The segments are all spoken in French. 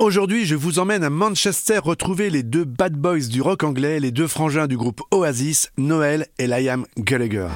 Aujourd'hui, je vous emmène à Manchester retrouver les deux bad boys du rock anglais, les deux frangins du groupe Oasis, Noel et Liam Gallagher.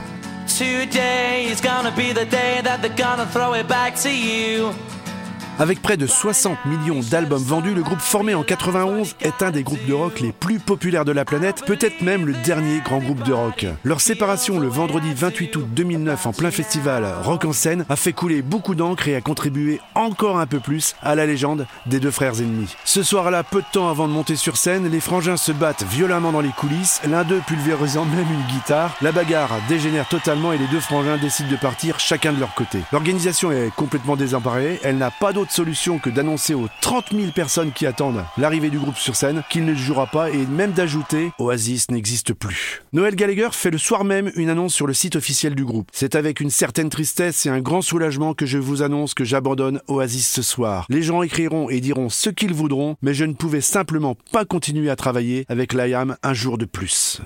Avec près de 60 millions d'albums vendus, le groupe formé en 91 est un des groupes de rock les plus populaires de la planète, peut-être même le dernier grand groupe de rock. Leur séparation le vendredi 28 août 2009 en plein festival Rock en scène a fait couler beaucoup d'encre et a contribué encore un peu plus à la légende des deux frères ennemis. Ce soir-là, peu de temps avant de monter sur scène, les frangins se battent violemment dans les coulisses, l'un d'eux pulvérisant même une guitare. La bagarre dégénère totalement et les deux frangins décident de partir chacun de leur côté. L'organisation est complètement désemparée, elle n'a pas d'autre solution que d'annoncer aux 30 000 personnes qui attendent l'arrivée du groupe sur scène qu'il ne jouera pas et même d'ajouter Oasis n'existe plus. Noël Gallagher fait le soir même une annonce sur le site officiel du groupe. C'est avec une certaine tristesse et un grand soulagement que je vous annonce que j'abandonne Oasis ce soir. Les gens écriront et diront ce qu'ils voudront, mais je ne pouvais simplement pas continuer à travailler avec Liam un jour de plus.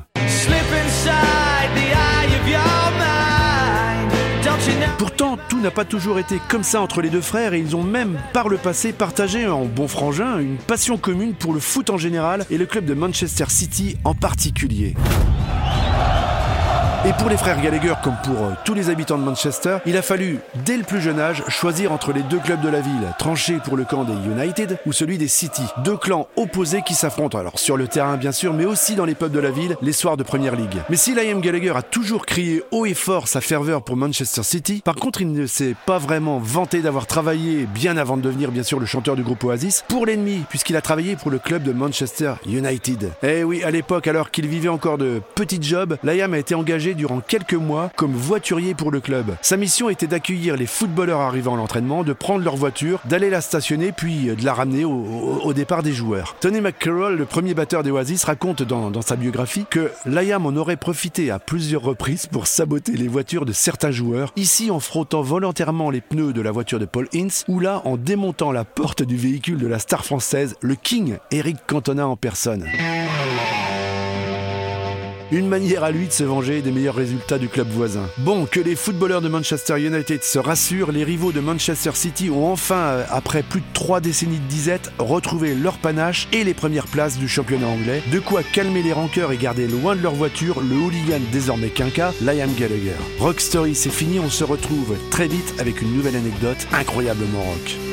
Pourtant, tout n'a pas toujours été comme ça entre les deux frères et ils ont même, par le passé, partagé en bon frangin une passion commune pour le foot en général et le club de Manchester City en particulier. Et pour les frères Gallagher, comme pour euh, tous les habitants de Manchester, il a fallu, dès le plus jeune âge, choisir entre les deux clubs de la ville, trancher pour le camp des United ou celui des City. Deux clans opposés qui s'affrontent, alors sur le terrain bien sûr, mais aussi dans les pubs de la ville, les soirs de Première Ligue. Mais si Liam Gallagher a toujours crié haut et fort sa ferveur pour Manchester City, par contre il ne s'est pas vraiment vanté d'avoir travaillé, bien avant de devenir bien sûr le chanteur du groupe Oasis, pour l'ennemi, puisqu'il a travaillé pour le club de Manchester United. Eh oui, à l'époque, alors qu'il vivait encore de petits jobs, Liam a été engagé durant quelques mois comme voiturier pour le club. Sa mission était d'accueillir les footballeurs arrivant à l'entraînement, de prendre leur voiture, d'aller la stationner puis de la ramener au, départ des joueurs. Tony McCarroll, le premier batteur des Oasis, raconte dans, dans sa biographie que Liam en aurait profité à plusieurs reprises pour saboter les voitures de certains joueurs, ici en frottant volontairement les pneus de la voiture de Paul Ince, ou là en démontant la porte du véhicule de la star française, le King Eric Cantona en personne. Une manière à lui de se venger des meilleurs résultats du club voisin. Bon, que les footballeurs de Manchester United se rassurent, les rivaux de Manchester City ont enfin, euh, après plus de trois décennies de disette, retrouvé leur panache et les premières places du championnat anglais. De quoi calmer les rancœurs et garder loin de leur voiture le hooligan désormais quinca, Liam Gallagher. Rock Story, c'est fini, on se retrouve très vite avec une nouvelle anecdote incroyablement rock.